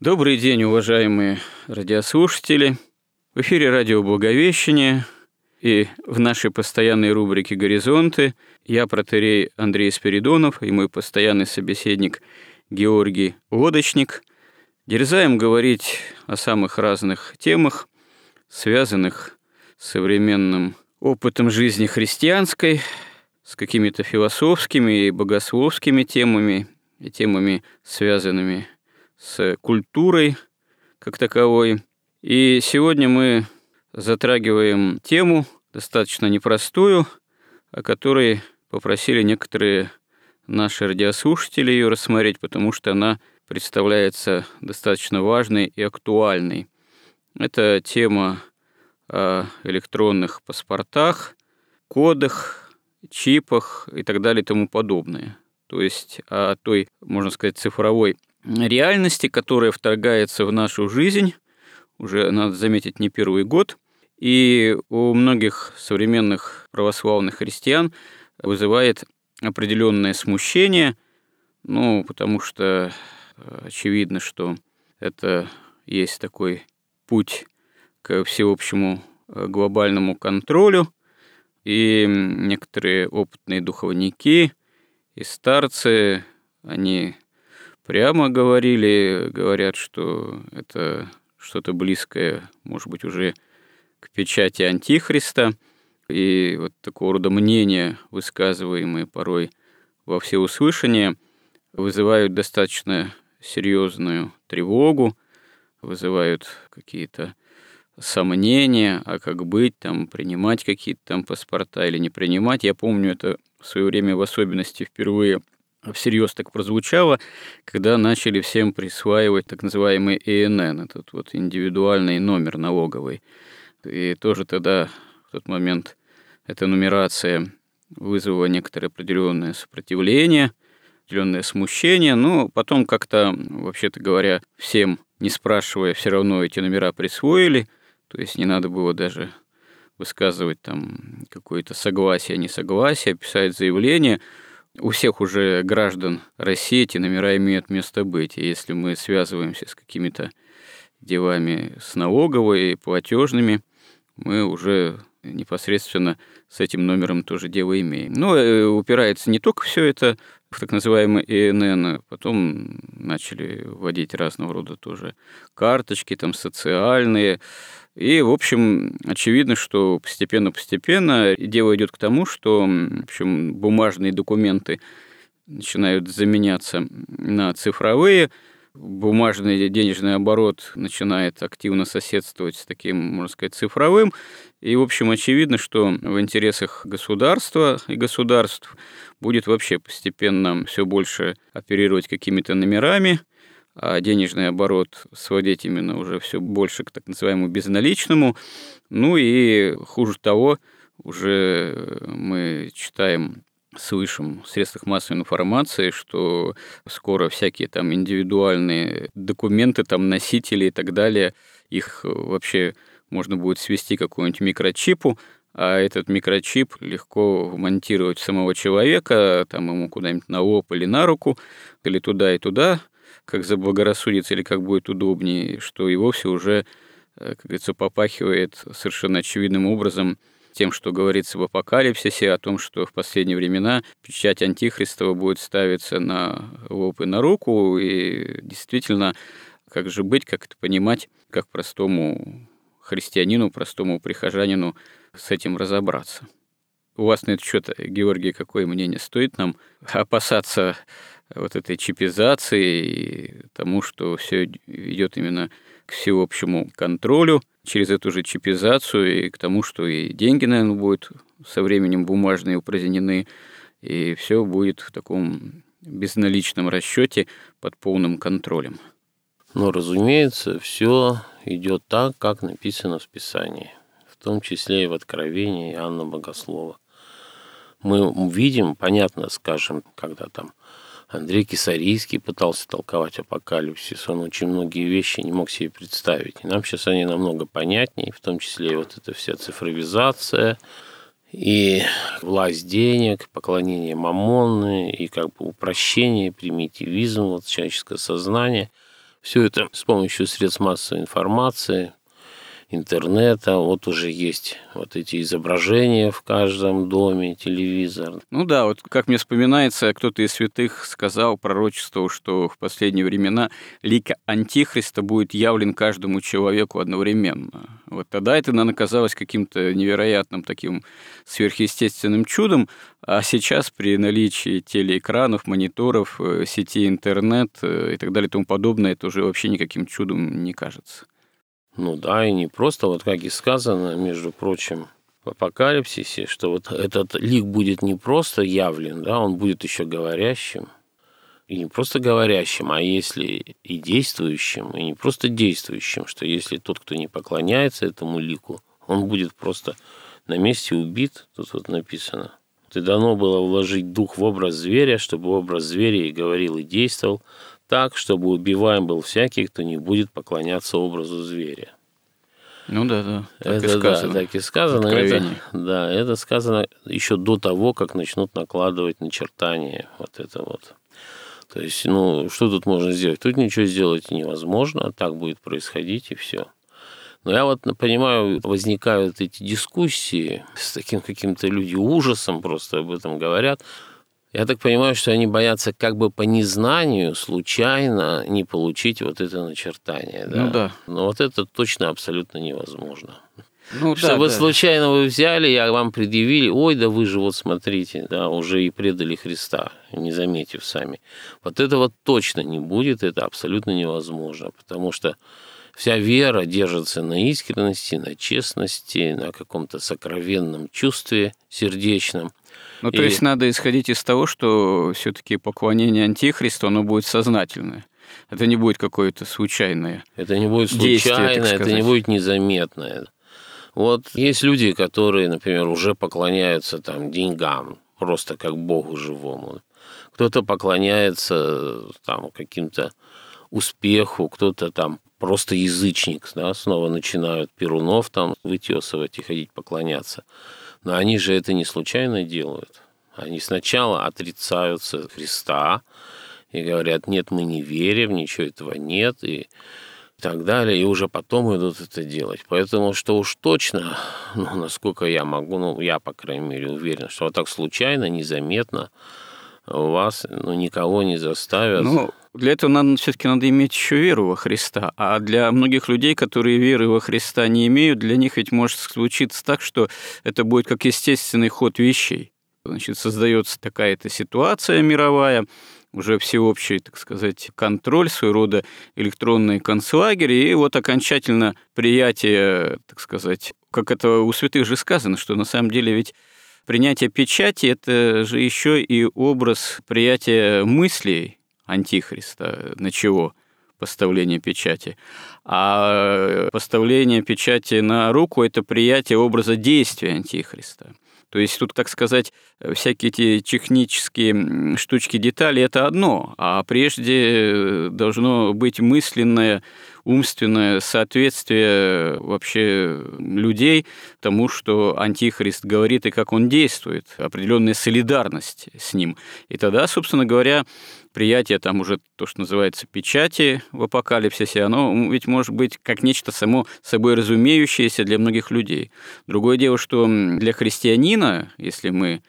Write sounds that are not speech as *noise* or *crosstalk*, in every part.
Добрый день, уважаемые радиослушатели. В эфире радио «Благовещение» и в нашей постоянной рубрике «Горизонты» я, протерей Андрей Спиридонов и мой постоянный собеседник Георгий Лодочник дерзаем говорить о самых разных темах, связанных с современным опытом жизни христианской, с какими-то философскими и богословскими темами и темами, связанными с культурой как таковой. И сегодня мы затрагиваем тему достаточно непростую, о которой попросили некоторые наши радиослушатели ее рассмотреть, потому что она представляется достаточно важной и актуальной. Это тема о электронных паспортах, кодах, чипах и так далее и тому подобное. То есть о той, можно сказать, цифровой реальности, которая вторгается в нашу жизнь, уже, надо заметить, не первый год, и у многих современных православных христиан вызывает определенное смущение, ну, потому что э, очевидно, что это есть такой путь к всеобщему э, глобальному контролю, и некоторые опытные духовники и старцы, они прямо говорили, говорят, что это что-то близкое, может быть, уже к печати Антихриста. И вот такого рода мнения, высказываемые порой во всеуслышание, вызывают достаточно серьезную тревогу, вызывают какие-то сомнения, а как быть, там, принимать какие-то там паспорта или не принимать. Я помню это в свое время в особенности впервые всерьез так прозвучало, когда начали всем присваивать так называемый ИНН, этот вот индивидуальный номер налоговый. И тоже тогда в тот момент эта нумерация вызвала некоторое определенное сопротивление, определенное смущение, но потом как-то, вообще-то говоря, всем, не спрашивая, все равно эти номера присвоили, то есть не надо было даже высказывать там какое-то согласие, несогласие, писать заявление – у всех уже граждан России эти номера имеют место быть. И если мы связываемся с какими-то делами с налоговой, платежными, мы уже непосредственно с этим номером тоже дело имеем. Но э, упирается не только все это так называемый ИНН, потом начали вводить разного рода тоже карточки, там социальные, и, в общем, очевидно, что постепенно-постепенно дело идет к тому, что в общем, бумажные документы начинают заменяться на цифровые, бумажный денежный оборот начинает активно соседствовать с таким, можно сказать, цифровым. И, в общем, очевидно, что в интересах государства и государств будет вообще постепенно все больше оперировать какими-то номерами, а денежный оборот сводить именно уже все больше к так называемому безналичному. Ну и хуже того, уже мы читаем слышим в средствах массовой информации, что скоро всякие там индивидуальные документы, там носители и так далее, их вообще можно будет свести к какому-нибудь микрочипу, а этот микрочип легко вмонтировать в самого человека, там ему куда-нибудь на лоб или на руку, или туда и туда, как заблагорассудится или как будет удобнее, что и вовсе уже, э, как говорится, попахивает совершенно очевидным образом тем, что говорится в апокалипсисе, о том, что в последние времена печать Антихристова будет ставиться на лоб и на руку, и действительно, как же быть, как это понимать, как простому христианину, простому прихожанину с этим разобраться. У вас на этот счет, Георгий, какое мнение? Стоит нам опасаться вот этой чипизации и тому, что все идет именно к всеобщему контролю через эту же чипизацию и к тому, что и деньги, наверное, будут со временем бумажные упразднены, и все будет в таком безналичном расчете под полным контролем. Но, разумеется, все идет так, как написано в Писании, в том числе и в Откровении Иоанна Богослова. Мы видим, понятно, скажем, когда там Андрей Кисарийский пытался толковать апокалипсис, он очень многие вещи не мог себе представить. И нам сейчас они намного понятнее, в том числе и вот эта вся цифровизация, и власть денег, поклонение мамонны, и как бы упрощение, примитивизм, вот человеческое сознание. Все это с помощью средств массовой информации, интернета, вот уже есть вот эти изображения в каждом доме, телевизор. Ну да, вот как мне вспоминается, кто-то из святых сказал пророчеству, что в последние времена лик Антихриста будет явлен каждому человеку одновременно. Вот тогда это, наверное, казалось каким-то невероятным таким сверхъестественным чудом, а сейчас при наличии телеэкранов, мониторов, э, сети интернет э, и так далее и тому подобное, это уже вообще никаким чудом не кажется. Ну да, и не просто, вот как и сказано, между прочим, в апокалипсисе, что вот этот лик будет не просто явлен, да, он будет еще говорящим. И не просто говорящим, а если и действующим, и не просто действующим, что если тот, кто не поклоняется этому лику, он будет просто на месте убит, тут вот написано. Ты дано было вложить дух в образ зверя, чтобы образ зверя и говорил, и действовал, так, чтобы убиваем был всякий, кто не будет поклоняться образу зверя. Ну да, да. Так это и сказано. да, так и сказано. Это, да, это сказано еще до того, как начнут накладывать начертания. Вот это вот. То есть, ну, что тут можно сделать? Тут ничего сделать невозможно, так будет происходить и все. Но я вот понимаю, возникают эти дискуссии с таким каким-то люди ужасом просто об этом говорят. Я так понимаю, что они боятся как бы по незнанию случайно не получить вот это начертание. Да? Ну да. Но вот это точно абсолютно невозможно. Ну, что да, вы да. случайно вы взяли, я вам предъявили, ой, да вы же вот смотрите, да, уже и предали Христа, не заметив сами. Вот этого точно не будет, это абсолютно невозможно, потому что вся вера держится на искренности, на честности, на каком-то сокровенном чувстве сердечном. Ну, то и... есть надо исходить из того, что все-таки поклонение антихристу, оно будет сознательное. Это не будет какое-то случайное. Это не будет случайное, это не будет незаметное. Вот есть люди, которые, например, уже поклоняются там деньгам, просто как Богу живому. Кто-то поклоняется там каким-то успеху, кто-то там просто язычник, да, снова начинают Перунов там вытесывать и ходить поклоняться. Но они же это не случайно делают. Они сначала отрицаются Христа и говорят, нет, мы не верим, ничего этого нет, и так далее, и уже потом идут это делать. Поэтому, что уж точно, *laughs* ну, насколько я могу, ну, я, по крайней мере, уверен, что вот так случайно, незаметно вас ну, никого не заставят. Ну, для этого нам все-таки надо иметь еще веру во Христа. А для многих людей, которые веры во Христа не имеют, для них ведь может случиться так, что это будет как естественный ход вещей. Значит, создается такая-то ситуация мировая, уже всеобщий, так сказать, контроль, своего рода электронный концлагерь, и вот окончательно приятие, так сказать, как это у святых же сказано, что на самом деле ведь принятие печати – это же еще и образ приятия мыслей Антихриста. На чего? поставление печати. А поставление печати на руку – это приятие образа действия Антихриста. То есть тут, так сказать, всякие эти технические штучки, детали – это одно, а прежде должно быть мысленное умственное соответствие вообще людей тому, что Антихрист говорит и как он действует, определенная солидарность с ним. И тогда, собственно говоря, приятие там уже то, что называется печати в апокалипсисе, оно ведь может быть как нечто само собой разумеющееся для многих людей. Другое дело, что для христианина, если мы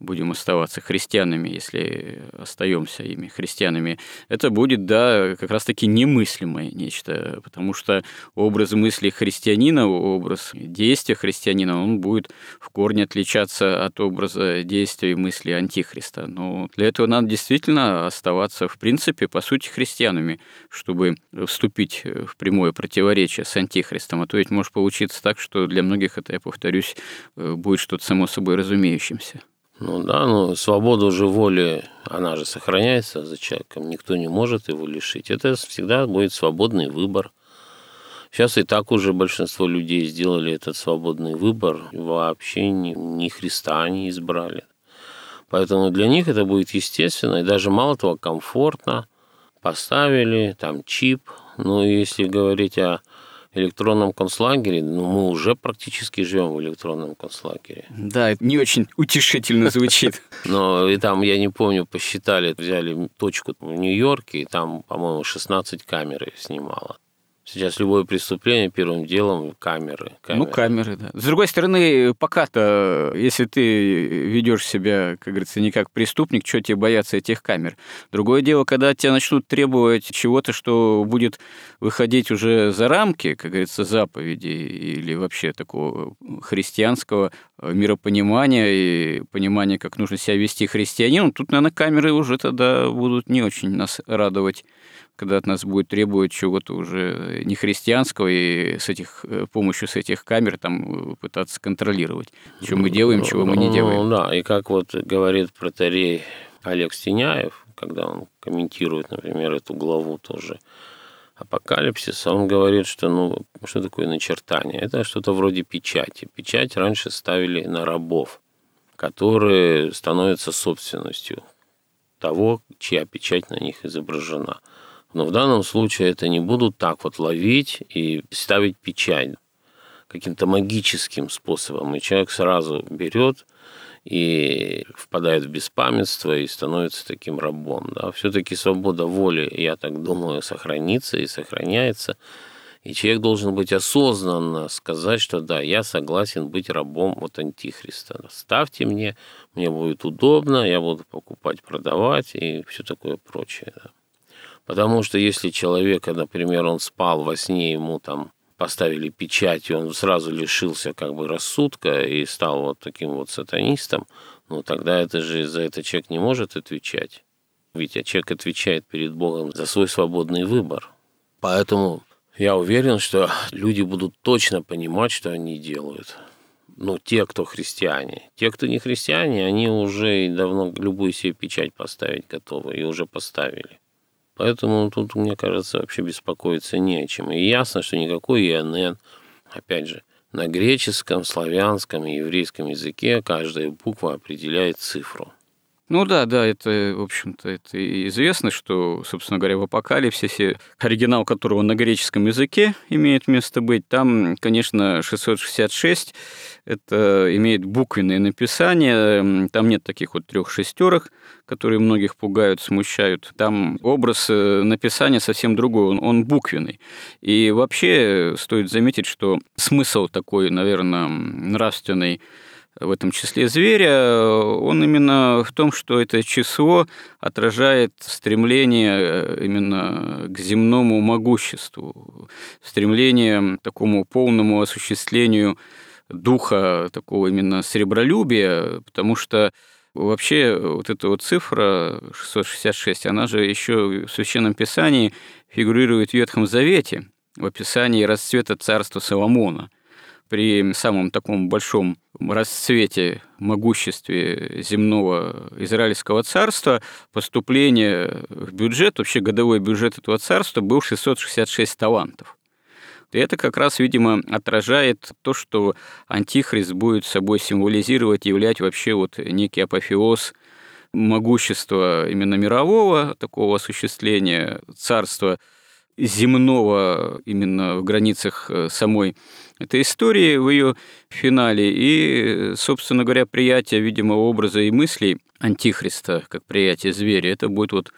будем оставаться христианами, если остаемся ими христианами, это будет, да, как раз-таки немыслимое нечто, потому что образ мысли христианина, образ действия христианина, он будет в корне отличаться от образа действия и мысли антихриста. Но для этого надо действительно оставаться, в принципе, по сути, христианами, чтобы вступить в прямое противоречие с антихристом. А то ведь может получиться так, что для многих это, я повторюсь, будет что-то само собой разумеющимся. Ну да, но свобода же воли, она же сохраняется за человеком, никто не может его лишить. Это всегда будет свободный выбор. Сейчас и так уже большинство людей сделали этот свободный выбор, вообще ни, ни Христа не избрали. Поэтому для них это будет естественно, и даже мало того, комфортно. Поставили там чип. Ну, если говорить о электронном концлагере, ну, мы уже практически живем в электронном концлагере. Да, это не очень утешительно звучит. *laughs* Но и там, я не помню, посчитали, взяли точку в Нью-Йорке, и там, по-моему, 16 камер снимало. Сейчас любое преступление первым делом камеры, камеры. Ну, камеры, да. С другой стороны, пока-то, если ты ведешь себя, как говорится, не как преступник, что тебе бояться этих камер? Другое дело, когда тебя начнут требовать чего-то, что будет выходить уже за рамки, как говорится, заповеди или вообще такого христианского миропонимания и понимания, как нужно себя вести христианину, тут, наверное, камеры уже тогда будут не очень нас радовать когда от нас будет требовать чего-то уже не христианского, и с этих, э, помощью с этих камер там э, пытаться контролировать, что мы делаем, чего мы не делаем. Ну, да, и как вот говорит протерей Олег Стеняев, когда он комментирует, например, эту главу тоже апокалипсис, он говорит, что ну что такое начертание? Это что-то вроде печати. Печать раньше ставили на рабов, которые становятся собственностью того, чья печать на них изображена. Но в данном случае это не будут так вот ловить и ставить печать каким-то магическим способом. И человек сразу берет и впадает в беспамятство и становится таким рабом. Да? Все-таки свобода воли, я так думаю, сохранится и сохраняется. И человек должен быть осознанно сказать, что да, я согласен быть рабом от Антихриста. Ставьте мне, мне будет удобно, я буду покупать, продавать и все такое прочее. Да. Потому что если человека, например, он спал во сне, ему там поставили печать, и он сразу лишился как бы рассудка и стал вот таким вот сатанистом, ну тогда это же за это человек не может отвечать. Ведь человек отвечает перед Богом за свой свободный выбор. Поэтому я уверен, что люди будут точно понимать, что они делают. Ну, те, кто христиане. Те, кто не христиане, они уже давно любую себе печать поставить готовы и уже поставили. Поэтому тут, мне кажется, вообще беспокоиться не о чем. И ясно, что никакой ИНН, опять же, на греческом, славянском и еврейском языке каждая буква определяет цифру. Ну да, да, это, в общем-то, это известно, что, собственно говоря, в апокалипсисе, оригинал которого на греческом языке имеет место быть, там, конечно, 666, это имеет буквенное написание, там нет таких вот трех шестерок, которые многих пугают, смущают. Там образ э, написания совсем другой, он, он буквенный. И вообще стоит заметить, что смысл такой, наверное, нравственный в этом числе зверя, он именно в том, что это число отражает стремление э, именно к земному могуществу, стремление к такому полному осуществлению духа такого именно сребролюбия, потому что вообще вот эта вот цифра 666, она же еще в Священном Писании фигурирует в Ветхом Завете, в описании расцвета царства Соломона – при самом таком большом расцвете, могуществе земного Израильского царства поступление в бюджет, вообще годовой бюджет этого царства был 666 талантов. И это как раз, видимо, отражает то, что антихрист будет собой символизировать, являть вообще вот некий апофеоз могущества именно мирового такого осуществления царства – земного именно в границах э, самой этой истории в ее финале и, собственно говоря, приятие видимого образа и мыслей антихриста как приятие зверя, это будет вот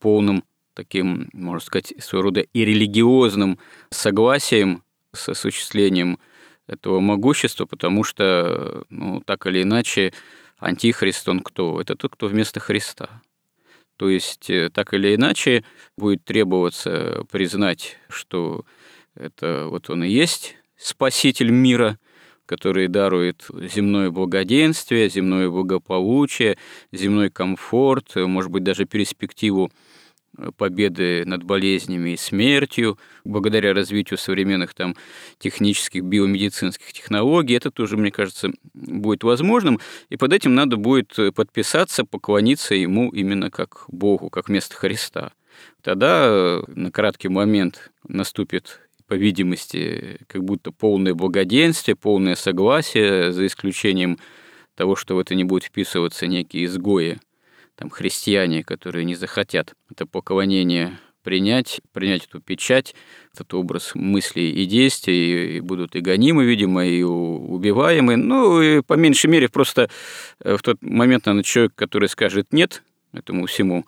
полным таким, можно сказать, своего рода и религиозным согласием с осуществлением этого могущества, потому что, ну, так или иначе, антихрист, он кто? Это тот, кто вместо Христа. То есть, э, так или иначе, будет требоваться признать, что это вот он и есть спаситель мира, который дарует земное благоденствие, земное благополучие, земной комфорт, может быть, даже перспективу победы над болезнями и смертью, благодаря развитию современных там технических биомедицинских технологий, это тоже, мне кажется, будет возможным, и под этим надо будет подписаться, поклониться ему именно как Богу, как вместо Христа. Тогда на краткий момент наступит по видимости, как будто полное благоденствие, полное согласие, за исключением того, что в это не будет вписываться некие изгои – там, христиане, которые не захотят это поклонение принять, принять эту печать, этот образ мыслей и действий, и будут и гонимы, видимо, и убиваемы. Ну, и по меньшей мере, просто э, в тот момент, наверное, человек, который скажет «нет» этому всему,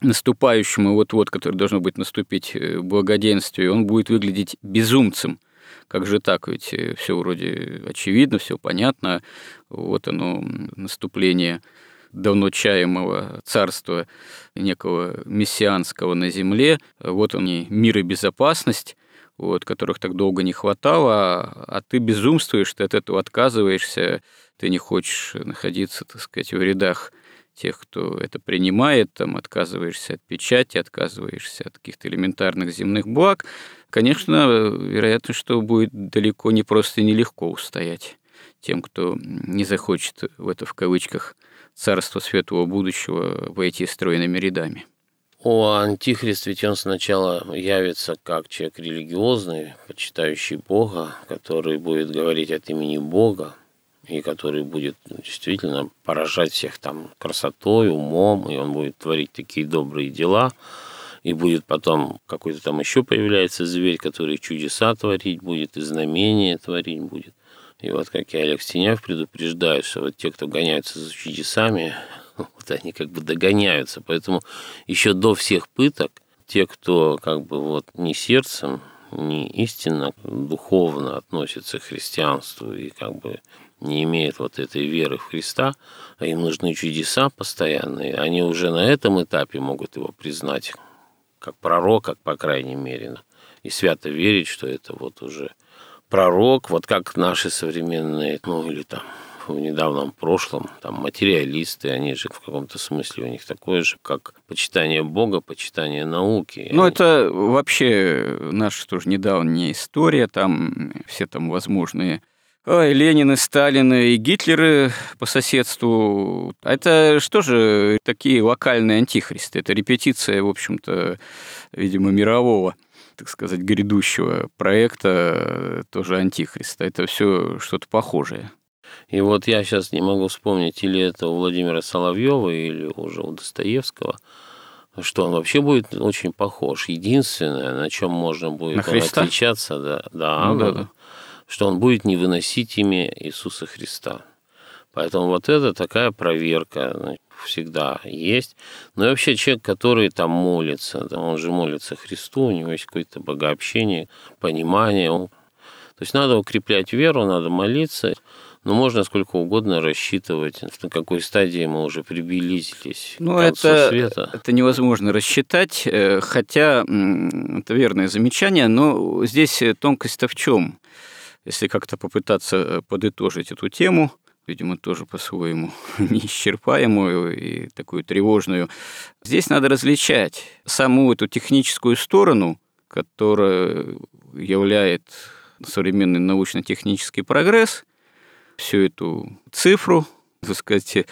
наступающему вот-вот, который должно быть наступить э, благоденствию, он будет выглядеть безумцем. Как же так? Ведь э, все вроде очевидно, все понятно. Вот оно, наступление давно чаемого царства некого мессианского на земле. Вот они, мир и безопасность, вот, которых так долго не хватало, а ты безумствуешь, ты от этого отказываешься, ты не хочешь находиться, так сказать, в рядах тех, кто это принимает, там, отказываешься от печати, отказываешься от каких-то элементарных земных благ, конечно, вероятно, что будет далеко не просто и нелегко устоять тем, кто не захочет в это в кавычках царство светлого будущего войти стройными рядами. О, Антихрист, ведь он сначала явится как человек религиозный, почитающий Бога, который будет говорить от имени Бога, и который будет действительно поражать всех там красотой, умом, и он будет творить такие добрые дела, и будет потом какой-то там еще появляется зверь, который чудеса творить будет, и знамения творить будет. И вот как и Олег Стеняв предупреждает, что вот те, кто гоняются за чудесами, *laughs* вот они как бы догоняются. Поэтому еще до всех пыток те, кто как бы вот не сердцем, не истинно, духовно относится к христианству и как бы не имеет вот этой веры в Христа, а им нужны чудеса постоянные, они уже на этом этапе могут его признать как пророка, по крайней мере, и свято верить, что это вот уже пророк, вот как наши современные, ну или там в недавнем прошлом, там материалисты, они же в каком-то смысле у них такое же, как почитание Бога, почитание науки. Ну, это вообще наша тоже недавняя история, там все там возможные Ой, Ленины, Сталины и Гитлеры по соседству. Это что же такие локальные антихристы? Это репетиция, в общем-то, видимо, мирового так сказать, грядущего проекта э, тоже антихриста. Это все что-то похожее. И вот я сейчас не могу вспомнить, или это у Владимира Соловьева, или уже у Достоевского, что он вообще будет очень похож. Единственное, на чем можно будет на отличаться, да, да, ну, да, да, что он будет не выносить имя Иисуса Христа. Поэтому вот это такая проверка всегда есть. Но и вообще человек, который там молится, да, он же молится Христу, у него есть какое-то богообщение, понимание. То есть надо укреплять веру, надо молиться, но можно сколько угодно рассчитывать, на какой стадии мы уже приблизились ну, к это, света. Это невозможно рассчитать, э, хотя это верное замечание, но здесь тонкость-то в чем? Если как-то попытаться э, подытожить эту тему – видимо, тоже по-своему *laughs* неисчерпаемую и такую тревожную. Здесь надо различать саму эту техническую сторону, которая являет современный научно-технический прогресс, всю эту цифру, так сказать,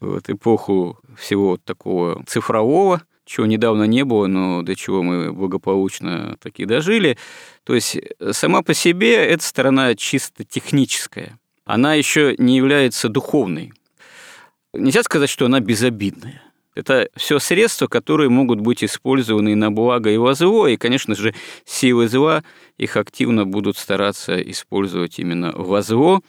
вот эпоху всего такого цифрового, чего недавно не было, но до чего мы благополучно таки дожили. То есть сама по себе эта сторона чисто техническая она еще не является духовной. Нельзя сказать, что она безобидная. Это все средства, которые могут быть использованы на благо и во зло, и, конечно же, силы зла их активно будут стараться использовать именно во зло,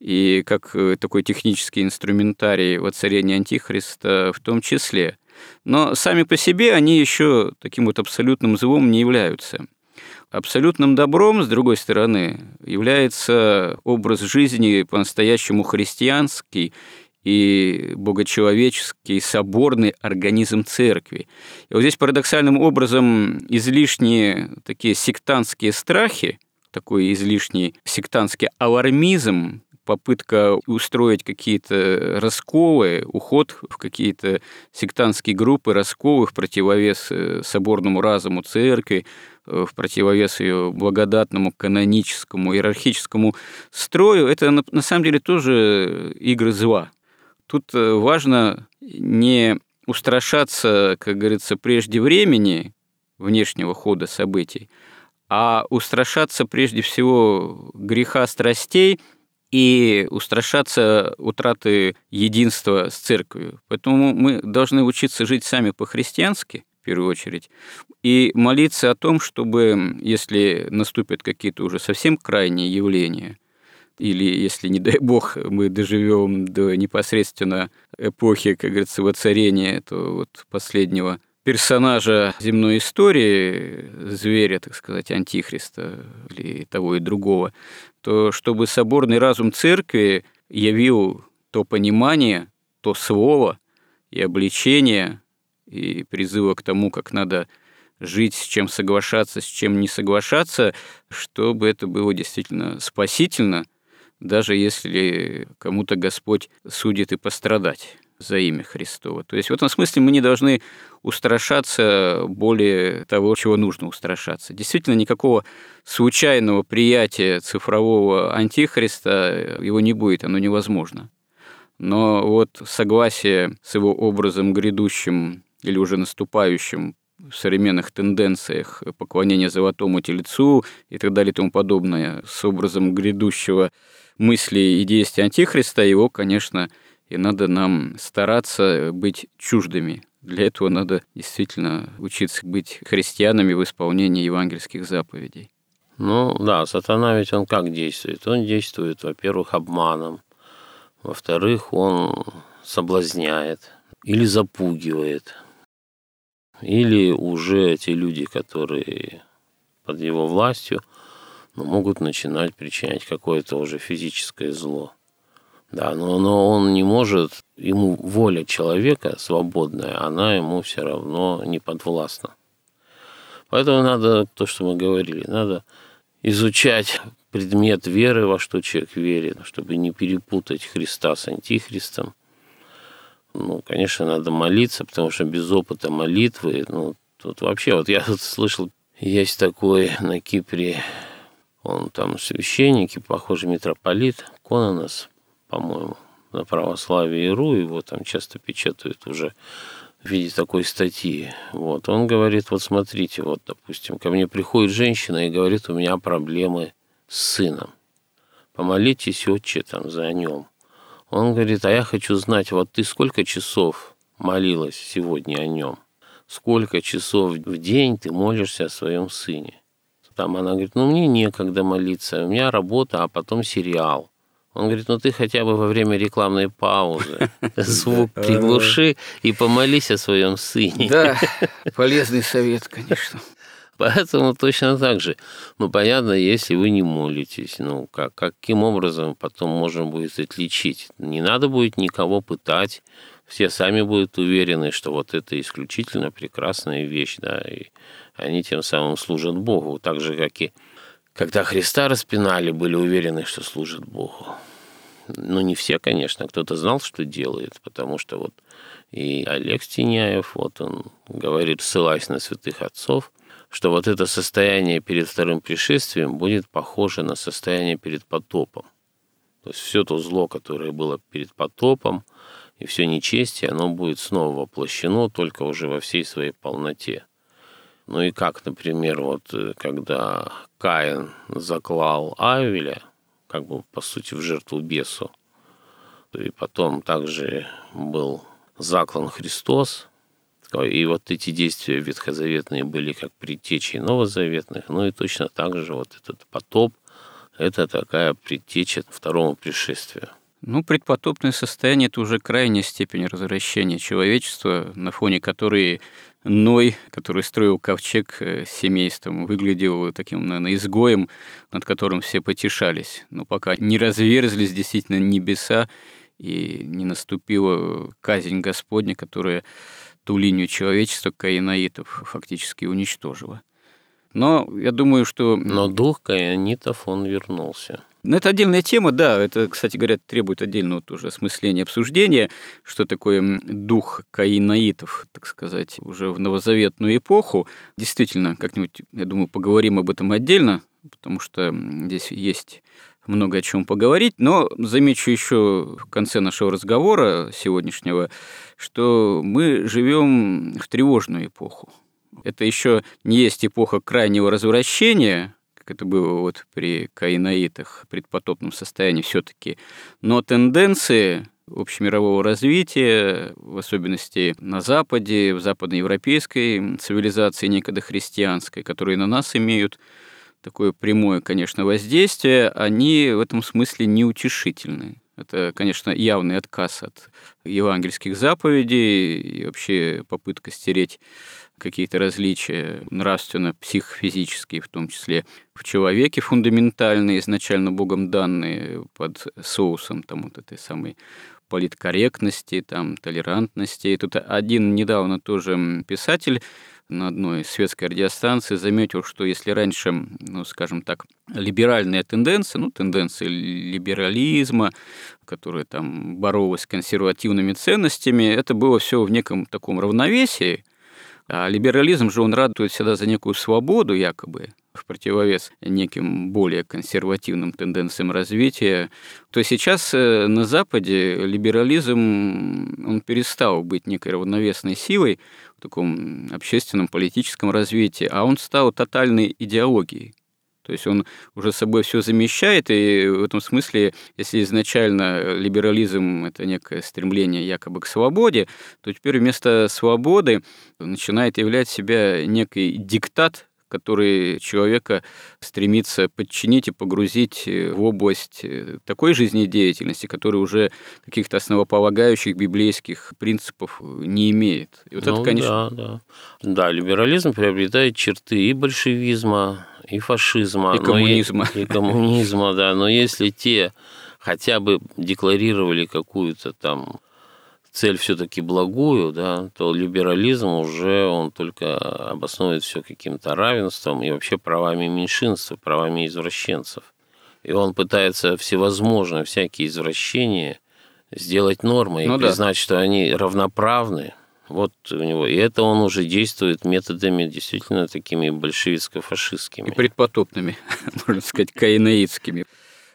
и как э, такой технический инструментарий воцарения Антихриста в том числе. Но сами по себе они еще таким вот абсолютным злом не являются. Абсолютным добром, с другой стороны, является образ жизни по-настоящему христианский и богочеловеческий соборный организм церкви. И вот здесь парадоксальным образом излишние такие сектантские страхи, такой излишний сектантский алармизм, попытка устроить какие-то расколы, уход в какие-то сектантские группы, расколы в противовес э, соборному разуму церкви, э, в противовес ее благодатному каноническому иерархическому строю, это на самом деле тоже игры зла. Тут э, важно не устрашаться, как говорится, прежде времени внешнего хода событий, а устрашаться прежде всего греха страстей и устрашаться утраты единства с церковью. Поэтому мы должны учиться жить сами по-христиански, в первую очередь, и молиться о том, чтобы, если наступят какие-то уже совсем крайние явления, или если, не дай бог, мы доживем до непосредственно эпохи, как говорится, воцарения этого вот последнего персонажа земной истории, зверя, так сказать, антихриста или того и другого, то чтобы соборный разум церкви явил то понимание, то слово и обличение, и призыва к тому, как надо жить, с чем соглашаться, с чем не соглашаться, чтобы это было действительно спасительно даже если кому-то Господь судит и пострадать за имя Христово. То есть в этом смысле мы не должны устрашаться более того, чего нужно устрашаться. Действительно, никакого случайного приятия цифрового антихриста его не будет, оно невозможно. Но вот согласие с его образом грядущим или уже наступающим в современных тенденциях поклонения золотому тельцу и так далее и тому подобное с образом грядущего мысли и действий Антихриста, его, конечно, и надо нам стараться быть чуждыми. Для этого надо действительно учиться быть христианами в исполнении евангельских заповедей. Ну да, сатана ведь он как действует? Он действует, во-первых, обманом, во-вторых, он соблазняет или запугивает, или уже те люди, которые под его властью, но могут начинать причинять какое-то уже физическое зло. Да, но, но он не может, ему воля человека свободная, она ему все равно не подвластна. Поэтому надо, то, что мы говорили, надо изучать предмет веры, во что человек верит, чтобы не перепутать Христа с Антихристом. Ну, конечно, надо молиться, потому что без опыта молитвы, ну, тут вообще, вот я тут слышал, есть такой на Кипре он там священник и, похоже, митрополит Кононос, по-моему, на православие РУ, его там часто печатают уже в виде такой статьи. Вот. Он говорит, вот смотрите, вот, допустим, ко мне приходит женщина и говорит, у меня проблемы с сыном. Помолитесь, отче, там, за нем. Он говорит, а я хочу знать, вот ты сколько часов молилась сегодня о нем? Сколько часов в день ты молишься о своем сыне? Там она говорит, ну мне некогда молиться, у меня работа, а потом сериал. Он говорит, ну ты хотя бы во время рекламной паузы *laughs* *laughs* звук приглуши и помолись о своем сыне. Да, *laughs* полезный совет, конечно. Поэтому точно так же. Ну, понятно, если вы не молитесь, ну, как, каким образом потом можно будет отличить? Не надо будет никого пытать, все сами будут уверены, что вот это исключительно прекрасная вещь, да, и они тем самым служат Богу, так же, как и когда Христа распинали, были уверены, что служат Богу. Ну, не все, конечно, кто-то знал, что делает, потому что вот и Олег Стеняев, вот он говорит, ссылаясь на святых отцов, что вот это состояние перед вторым пришествием будет похоже на состояние перед потопом. То есть все то зло, которое было перед потопом, и все нечестие, оно будет снова воплощено, только уже во всей своей полноте. Ну и как, например, вот э, когда Каин заклал Авеля, как бы по сути в жертву бесу, и потом также был заклан Христос, и вот эти действия ветхозаветные были как предтечи новозаветных, ну и точно так же вот этот потоп – это такая предтеча второму пришествию. Ну, предпотопное состояние – это уже крайняя степень развращения человечества, на фоне которой Ной, который строил ковчег э, семейством, выглядел таким, наверное, изгоем, над которым все потешались. Но пока не разверзлись действительно небеса и не наступила казнь Господня, которая ту линию человечества каинаитов фактически уничтожила. Но я думаю, что... Но дух каинитов, он вернулся. Ну, это отдельная тема, да. Это, кстати говоря, требует отдельного тоже осмысления, обсуждения, что такое дух каинаитов, так сказать, уже в новозаветную эпоху. Действительно, как-нибудь, я думаю, поговорим об этом отдельно, потому что здесь есть много о чем поговорить, но замечу еще в конце нашего разговора сегодняшнего, что мы живем в тревожную эпоху. Это еще не есть эпоха крайнего развращения, как это было вот при каинаитах, предпотопном состоянии все-таки. Но тенденции общемирового развития, в особенности на Западе, в западноевропейской цивилизации, некогда христианской, которые на нас имеют такое прямое, конечно, воздействие, они в этом смысле неутешительны. Это, конечно, явный отказ от евангельских заповедей и вообще попытка стереть какие-то различия нравственно-психофизические, в том числе в человеке фундаментальные, изначально Богом данные под соусом там вот этой самой политкорректности, там, толерантности. И тут один недавно тоже писатель на одной светской радиостанции заметил, что если раньше, ну, скажем так, либеральные тенденции, ну, тенденции либерализма, которая там боролась с консервативными ценностями, это было все в неком таком равновесии, а либерализм же он радует всегда за некую свободу, якобы, в противовес неким более консервативным тенденциям развития, то сейчас э, на Западе либерализм он перестал быть некой равновесной силой в таком общественном политическом развитии, а он стал тотальной идеологией. То есть он уже собой все замещает, и в этом смысле, если изначально либерализм – это некое стремление якобы к свободе, то теперь вместо свободы начинает являть себя некий диктат который человека стремится подчинить и погрузить в область такой жизнедеятельности, которая уже каких-то основополагающих библейских принципов не имеет. И вот ну, это, конечно... Да, да. да, либерализм приобретает черты и большевизма, и фашизма. И коммунизма. И, и коммунизма, да. Но если те хотя бы декларировали какую-то там цель все-таки благую, да, то либерализм уже он только обосновывает все каким-то равенством и вообще правами меньшинства, правами извращенцев. И он пытается всевозможные всякие извращения сделать нормой ну, и признать, да. что они равноправны, вот у него. И это он уже действует методами действительно такими большевистско-фашистскими. И предпотопными, *laughs* можно сказать, каинаитскими.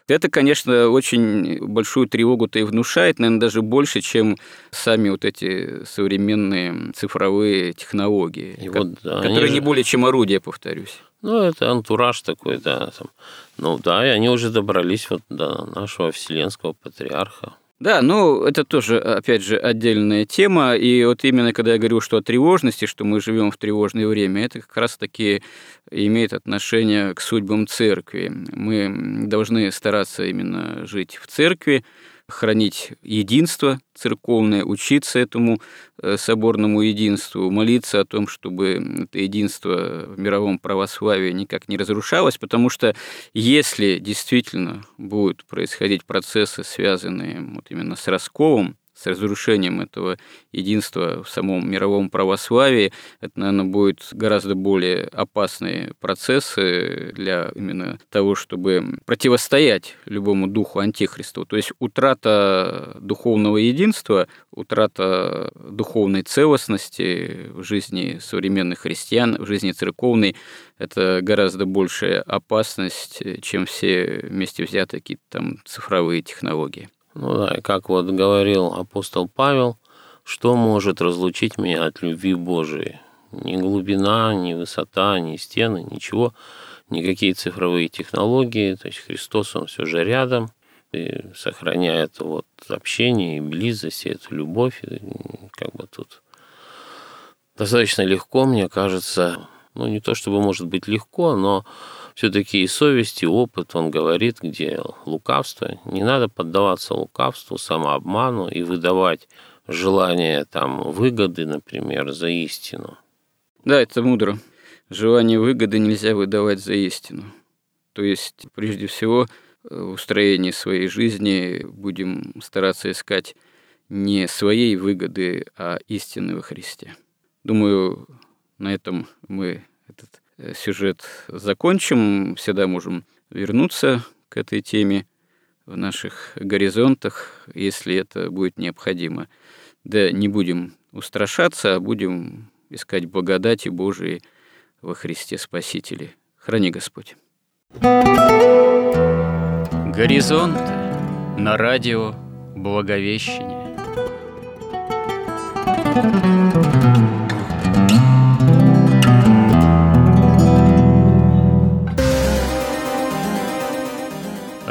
Это, конечно, очень большую тревогу-то и внушает, наверное, даже больше, чем сами вот эти современные цифровые технологии, и вот, да, которые не же... более чем орудие, повторюсь. Ну, это антураж такой, да. Там. Ну да, и они уже добрались вот до нашего вселенского патриарха. Да, ну это тоже, опять же, отдельная тема. И вот именно когда я говорю, что о тревожности, что мы живем в тревожное время, это как раз-таки имеет отношение к судьбам церкви. Мы должны стараться именно жить в церкви, хранить единство церковное, учиться этому э, соборному единству, молиться о том, чтобы это единство в мировом православии никак не разрушалось, потому что если действительно будут происходить процессы, связанные вот именно с расколом с разрушением этого единства в самом мировом православии, это, наверное, будет гораздо более опасные процессы для именно того, чтобы противостоять любому духу антихристу. То есть утрата духовного единства, утрата духовной целостности в жизни современных христиан, в жизни церковной, это гораздо большая опасность, чем все вместе взятые какие-то там цифровые технологии. Ну да, и как вот говорил апостол Павел, что может разлучить меня от любви Божией? Ни глубина, ни высота, ни стены, ничего, никакие цифровые технологии. То есть Христос, Он все же рядом. и сохраняя это вот общение и близость, и эту любовь, и как бы тут достаточно легко, мне кажется, ну не то чтобы может быть легко, но все-таки и совесть, и опыт, он говорит, где лукавство. Не надо поддаваться лукавству, самообману и выдавать желание там выгоды, например, за истину. Да, это мудро. Желание выгоды нельзя выдавать за истину. То есть, прежде всего, в устроении своей жизни будем стараться искать не своей выгоды, а истины во Христе. Думаю, на этом мы э, сюжет закончим. Всегда можем вернуться к этой теме в наших горизонтах, если это будет необходимо. Да не будем устрашаться, а будем искать благодати Божией во Христе Спасителе. Храни Господь. Горизонт на радио Благовещение.